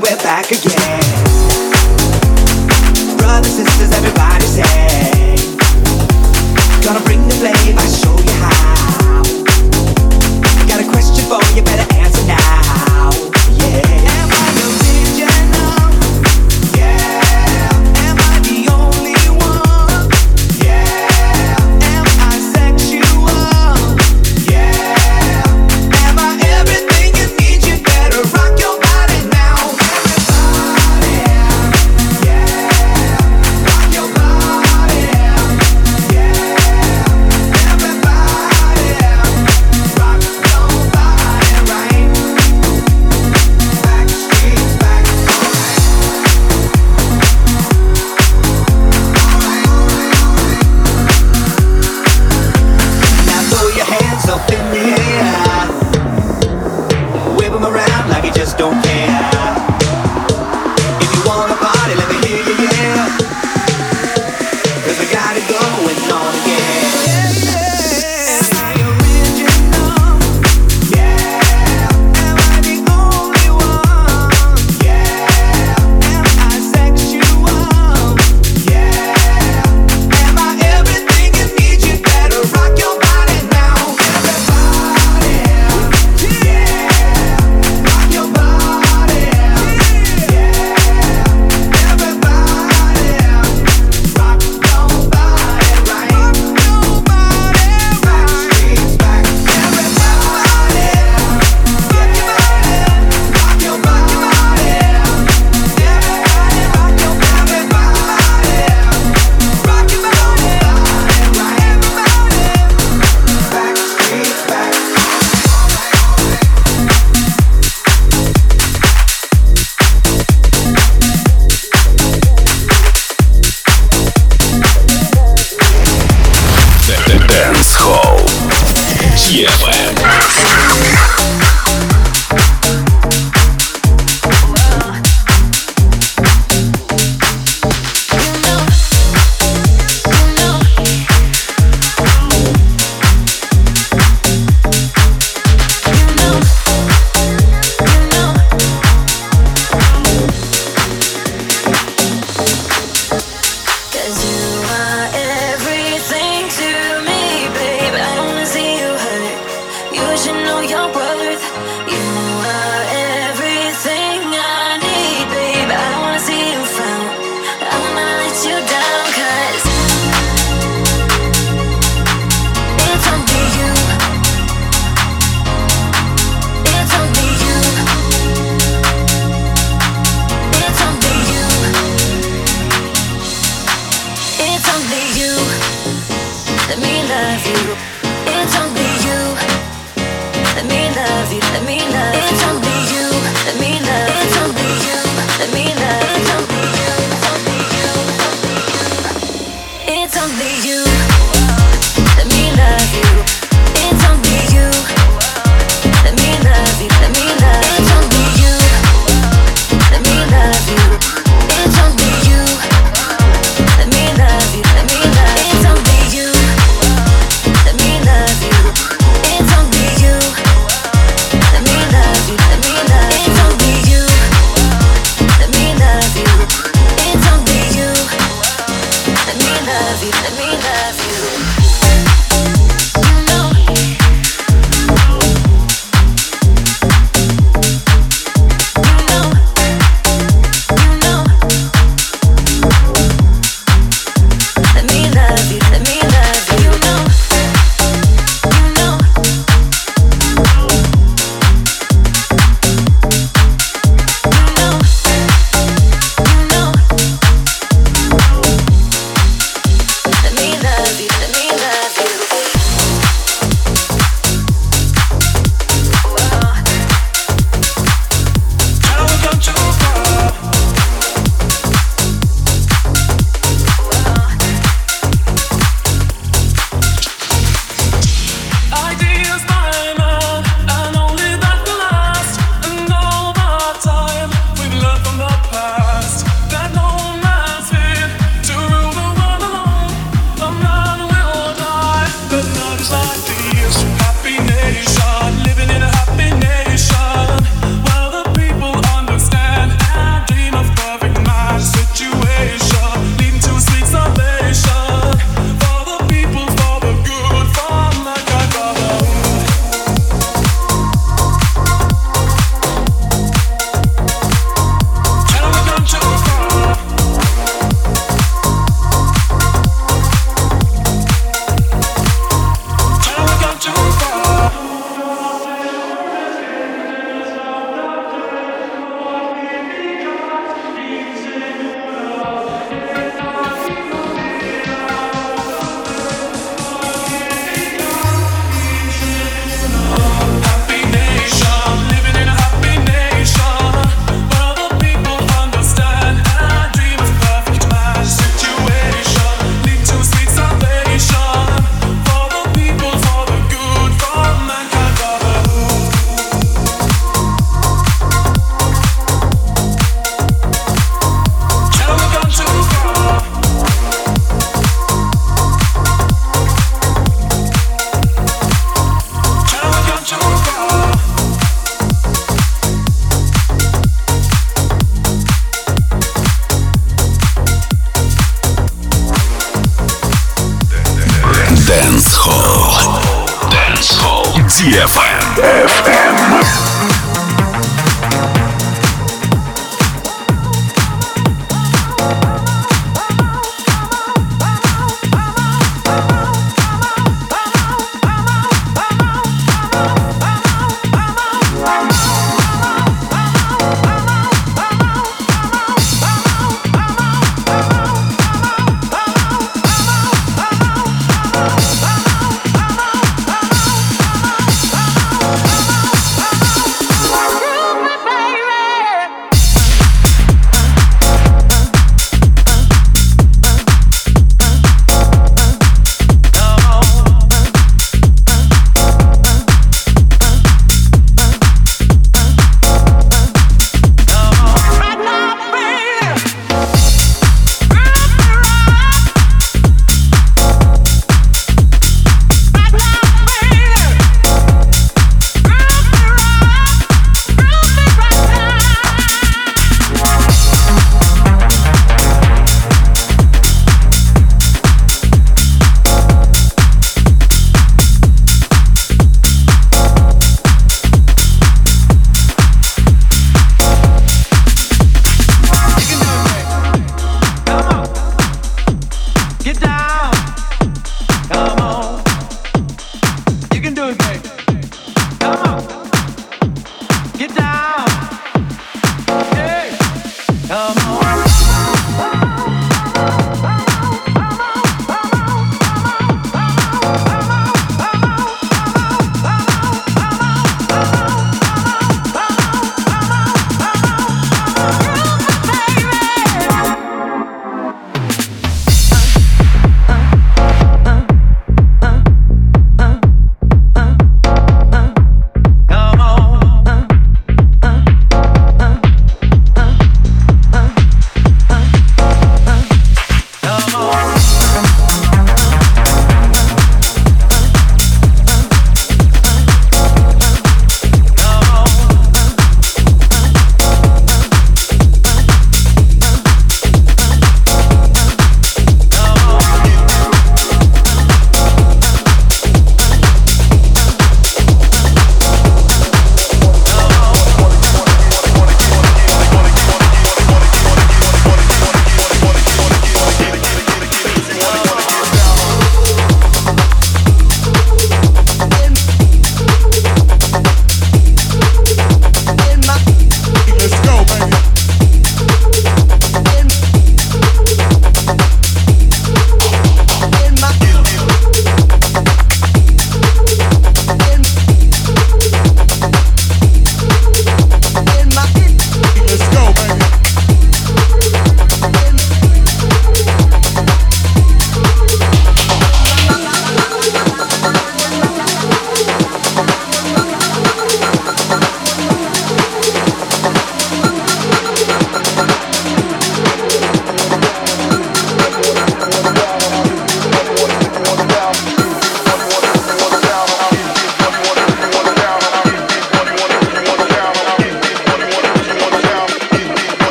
We're back again.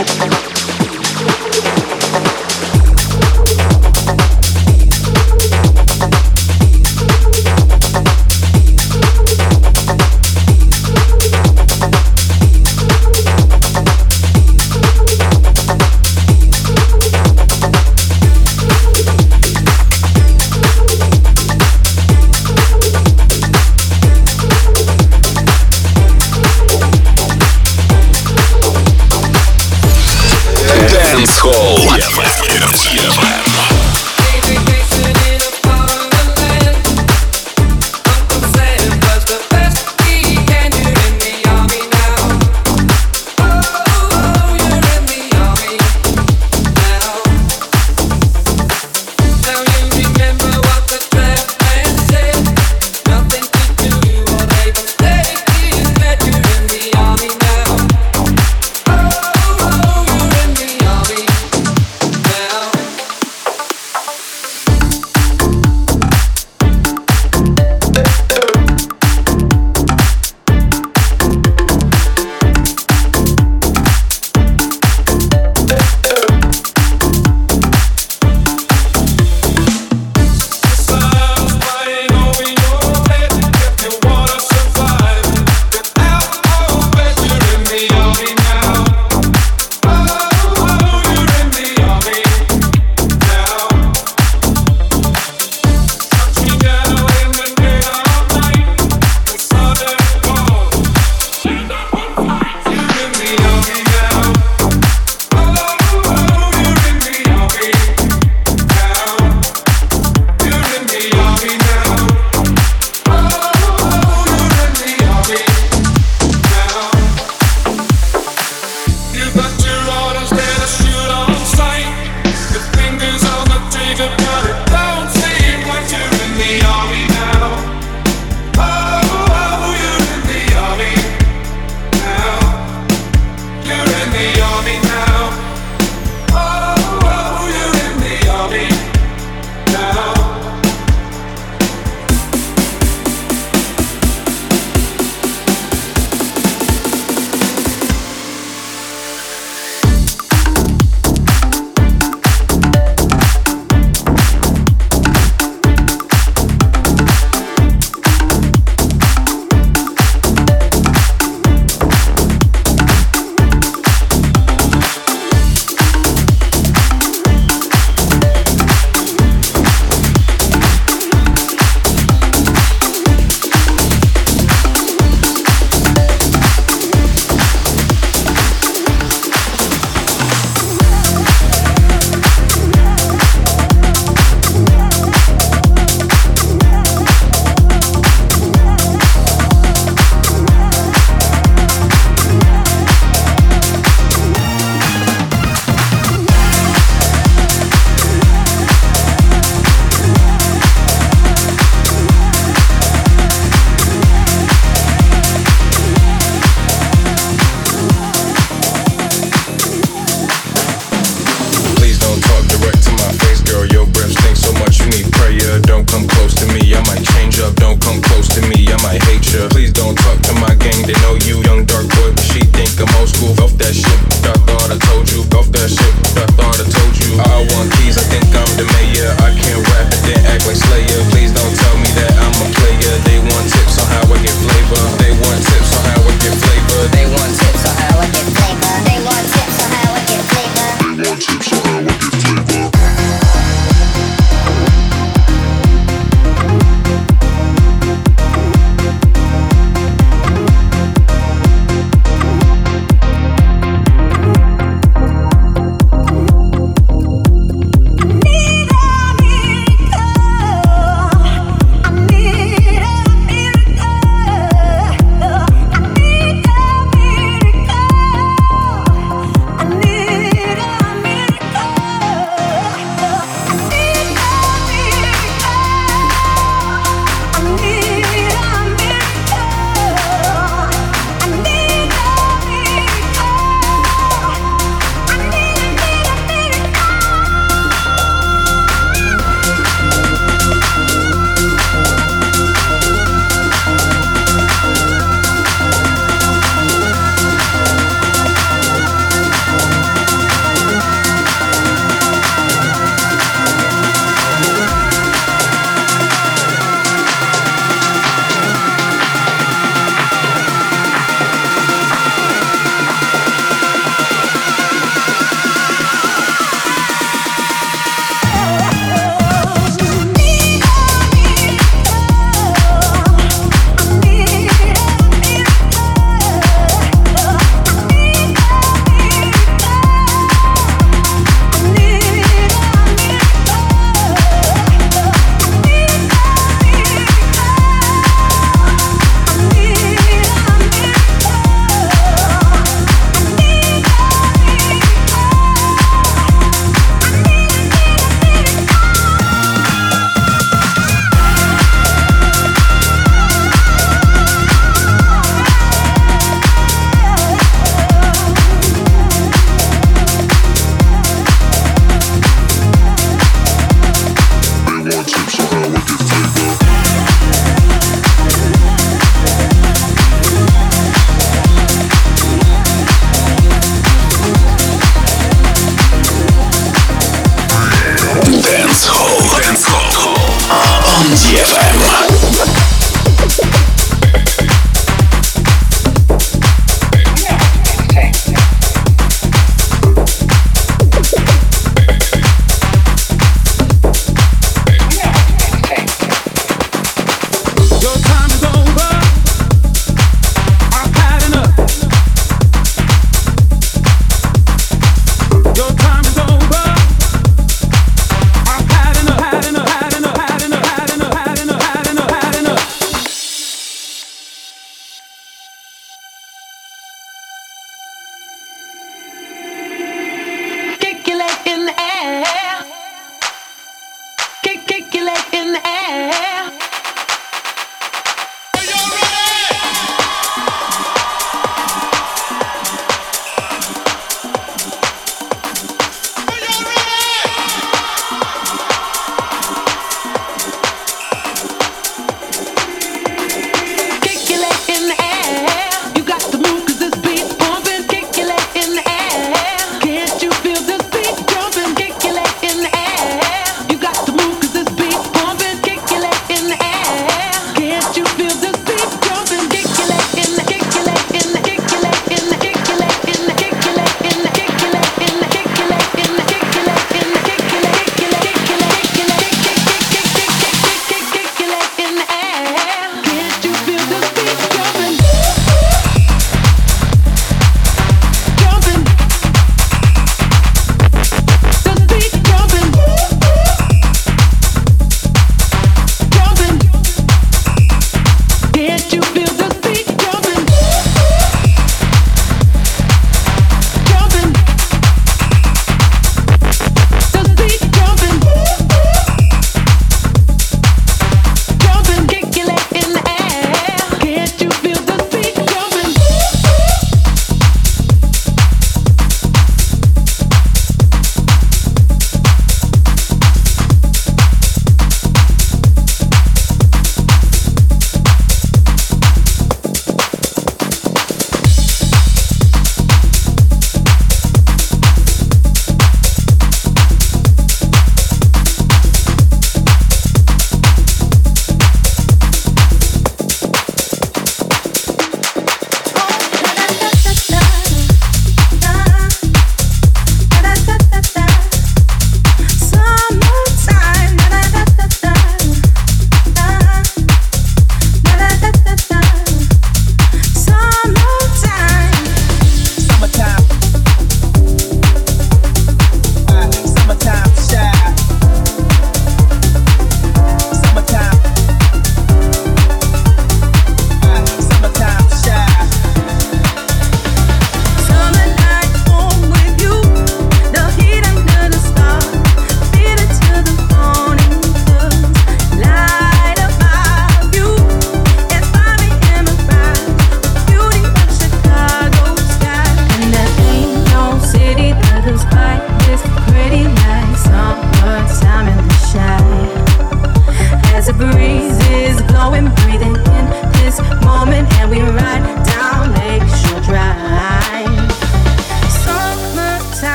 go.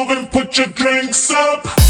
Moving, put your drinks up.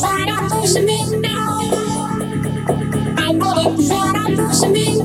Shut up, push me now. I want it, shut up, push me